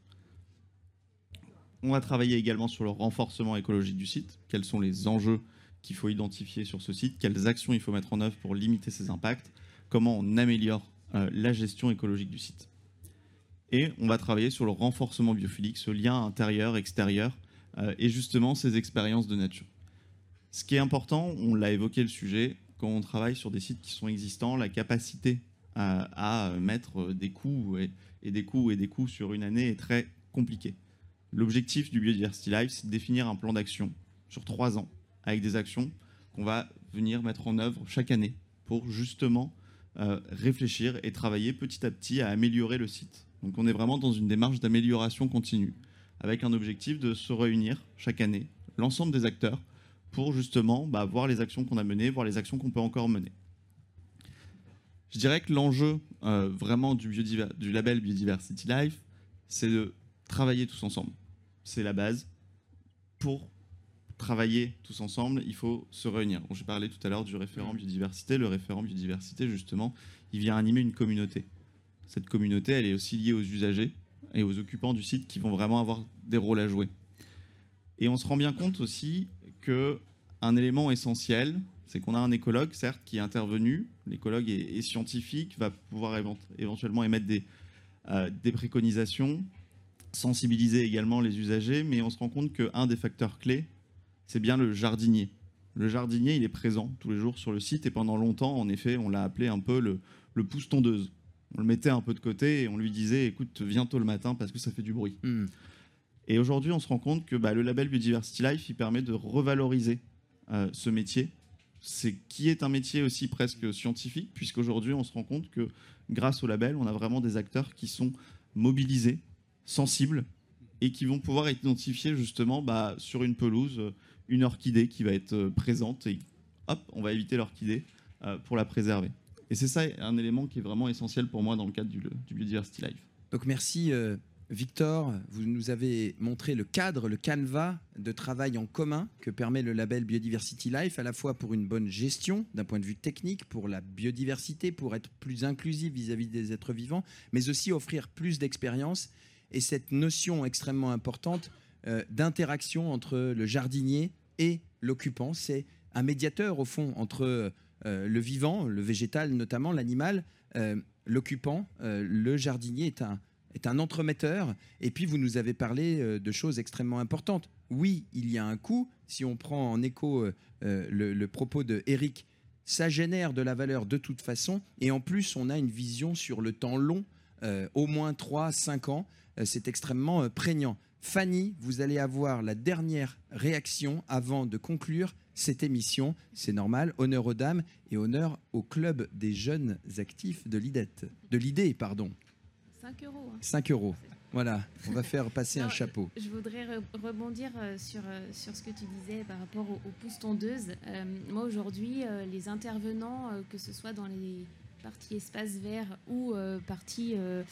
On va travailler également sur le renforcement écologique du site. Quels sont les enjeux qu'il faut identifier sur ce site? Quelles actions il faut mettre en œuvre pour limiter ses impacts? Comment on améliore euh, la gestion écologique du site Et on va travailler sur le renforcement biophilique, ce lien intérieur-extérieur, euh, et justement ces expériences de nature. Ce qui est important, on l'a évoqué le sujet, quand on travaille sur des sites qui sont existants, la capacité à, mettre des coûts et, et, des coûts et des coûts sur une année est très compliquée. L'objectif du Biodiversity Life, c'est de définir un plan d'action sur trois ans, avec des actions qu'on va venir mettre en œuvre chaque année pour justement euh, réfléchir et travailler petit à petit à améliorer le site. Donc on est vraiment dans une démarche d'amélioration continue, avec un objectif de se réunir chaque année, l'ensemble des acteurs, pour justement bah, voir les actions qu'on a menées, voir les actions qu'on peut encore mener. Je dirais que l'enjeu euh, vraiment du, du label Biodiversity Life, c'est de travailler tous ensemble. C'est la base. Pour travailler tous ensemble, il faut se réunir. J'ai parlé tout à l'heure du référent mm. biodiversité. Le référent biodiversité, justement, il vient animer une communauté. Cette communauté, elle est aussi liée aux usagers et aux occupants du site qui vont vraiment avoir des rôles à jouer. Et on se rend bien compte aussi que un élément essentiel, c'est qu'on a un écologue, certes, qui est intervenu. L'écologue est, scientifique, va pouvoir éventuellement émettre des, euh, des préconisations, sensibiliser également les usagers, mais on se rend compte qu'un des facteurs clés, c'est bien le jardinier. Le jardinier, il est présent tous les jours sur le site et pendant longtemps, en effet, on l'a appelé un peu le, le pouce-tondeuse. On le mettait un peu de côté et on lui disait écoute, viens tôt le matin parce que ça fait du bruit. Hmm. Et aujourd'hui, on se rend compte que bah, le label Biodiversity Life, il permet de revaloriser euh, ce métier. C'est qui est un métier aussi presque scientifique, puisqu'aujourd'hui, on se rend compte que grâce au label, on a vraiment des acteurs qui sont mobilisés, sensibles et qui vont pouvoir être identifiés justement bah, sur une pelouse, euh, une orchidée qui va être euh, présente et hop, on va éviter l'orchidée euh, pour la préserver. Et c'est ça un élément qui est vraiment essentiel pour moi dans le cadre du, Biodiversity Life. Donc merci Victor, vous nous avez montré le cadre, le canevas de travail en commun que permet le label Biodiversity Life, à la fois pour une bonne gestion d'un point de vue technique, pour la biodiversité, pour être plus inclusif vis-à-vis -vis des êtres vivants, mais aussi offrir plus d'expérience et cette notion extrêmement importante euh, d'interaction entre le jardinier et l'occupant. C'est un médiateur, au fond, entre euh, le vivant, le végétal notamment, l'animal, euh, l'occupant, le jardinier est un, est un entremetteur. Et puis, vous nous avez parlé de choses extrêmement importantes. Oui, il y a un coût. Si on prend en écho le, propos de Eric, ça génère de la valeur de toute façon. Et en plus, on a une vision sur le temps long, au moins 3-5 ans. C'est extrêmement prégnant. Fanny, vous allez avoir la dernière réaction avant de conclure cette émission. C'est normal. Honneur aux dames et honneur au club des jeunes actifs de l'IDET. De l'IDE, pardon. 5 euros. 5 hein. euros. Voilà, on va faire passer un chapeau. Je voudrais re- rebondir euh, sur, euh, sur ce que tu disais par rapport aux, aux pousses tondeuses. Euh, moi, aujourd'hui, les intervenants, que ce soit dans les parties espaces verts ou euh, parties euh,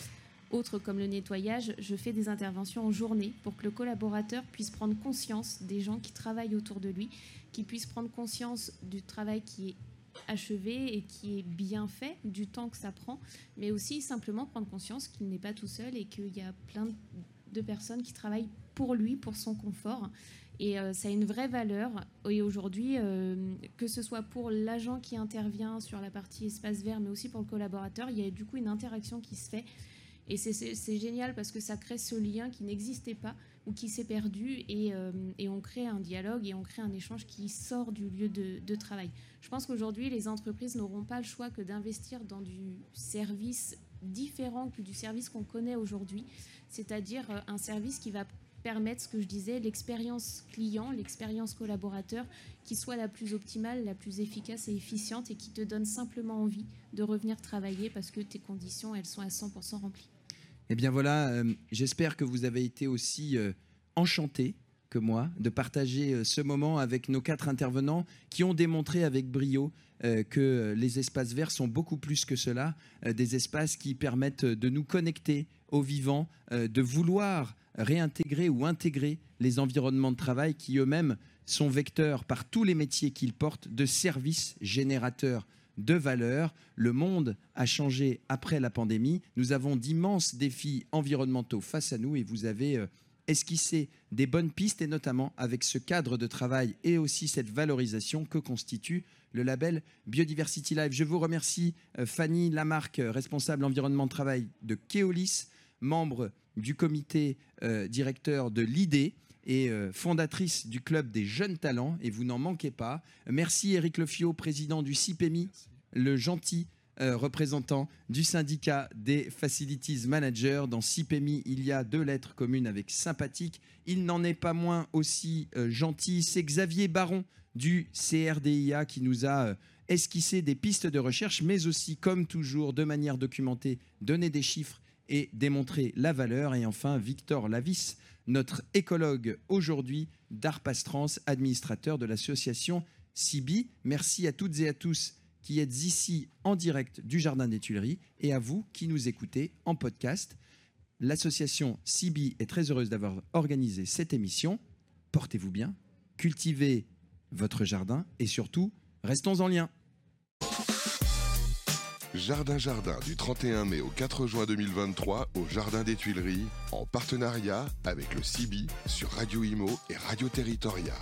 autres comme le nettoyage, je fais des interventions en journée pour que le collaborateur puisse prendre conscience des gens qui travaillent autour de lui, qui puisse prendre conscience du travail qui est achevé et qui est bien fait, du temps que ça prend, mais aussi simplement prendre conscience qu'il n'est pas tout seul et qu'il y a plein de personnes qui travaillent pour lui, pour son confort. Et euh, ça a une vraie valeur. Et aujourd'hui, euh, que ce soit pour l'agent qui intervient sur la partie espace vert, mais aussi pour le collaborateur, il y a du coup une interaction qui se fait. Et c'est- génial parce que ça crée ce lien qui n'existait pas ou qui s'est perdu et, euh, on crée un dialogue et on crée un échange qui sort du lieu de, de travail. Je pense qu'aujourd'hui, les entreprises n'auront pas le choix que d'investir dans du service différent que du service qu'on connaît aujourd'hui, c'est-à-dire euh, un service qui va permettre, ce que je disais, l'expérience client, l'expérience collaborateur, qui soit la plus optimale, la plus efficace et efficiente et qui te donne simplement envie de revenir travailler parce que tes conditions, elles sont à 100% remplies. Eh bien voilà, euh, j'espère que vous avez été aussi euh, enchantés que moi de partager euh, ce moment avec nos quatre intervenants qui ont démontré avec brio que les espaces verts sont beaucoup plus que cela, des espaces qui permettent de nous connecter au vivant, euh, de vouloir réintégrer ou intégrer les environnements de travail qui eux-mêmes sont vecteurs par tous les métiers qu'ils portent de services générateurs de valeur. Le monde a changé après la pandémie. Nous avons d'immenses défis environnementaux face à nous et vous avez euh, esquissé des bonnes pistes et notamment avec ce cadre de travail et aussi cette valorisation que constitue le label Biodiversity Life. Je vous remercie euh, Fanny Lamarck, euh, responsable environnement de travail de Keolis, membre du comité directeur de l'IDE et euh, fondatrice du club des jeunes talents, et vous n'en manquez pas. Merci Eric Lefio, président du CIPEMI, le gentil euh, représentant du syndicat des Facilities Managers. Dans CIPEMI, il y a deux lettres communes avec sympathique. Il n'en est pas moins aussi euh, gentil. C'est Xavier Baron du CRDIA qui nous a euh, esquissé des pistes de recherche, mais aussi, comme toujours, de manière documentée, donner des chiffres et démontrer la valeur. Et enfin, Victor Lavis, notre écologue aujourd'hui d'Arpastrans, administrateur de l'association CIBI. Merci à toutes et à tous qui êtes ici en direct du Jardin des Tuileries et à vous qui nous écoutez en podcast. L'association CIBI est très heureuse d'avoir organisé cette émission. Portez-vous bien, cultivez votre jardin et surtout, restons en lien. Jardin Jardin du 31 mai au 4 juin 2023 au Jardin des Tuileries en partenariat avec le CIBI sur Radio Imo et Radio Territoria.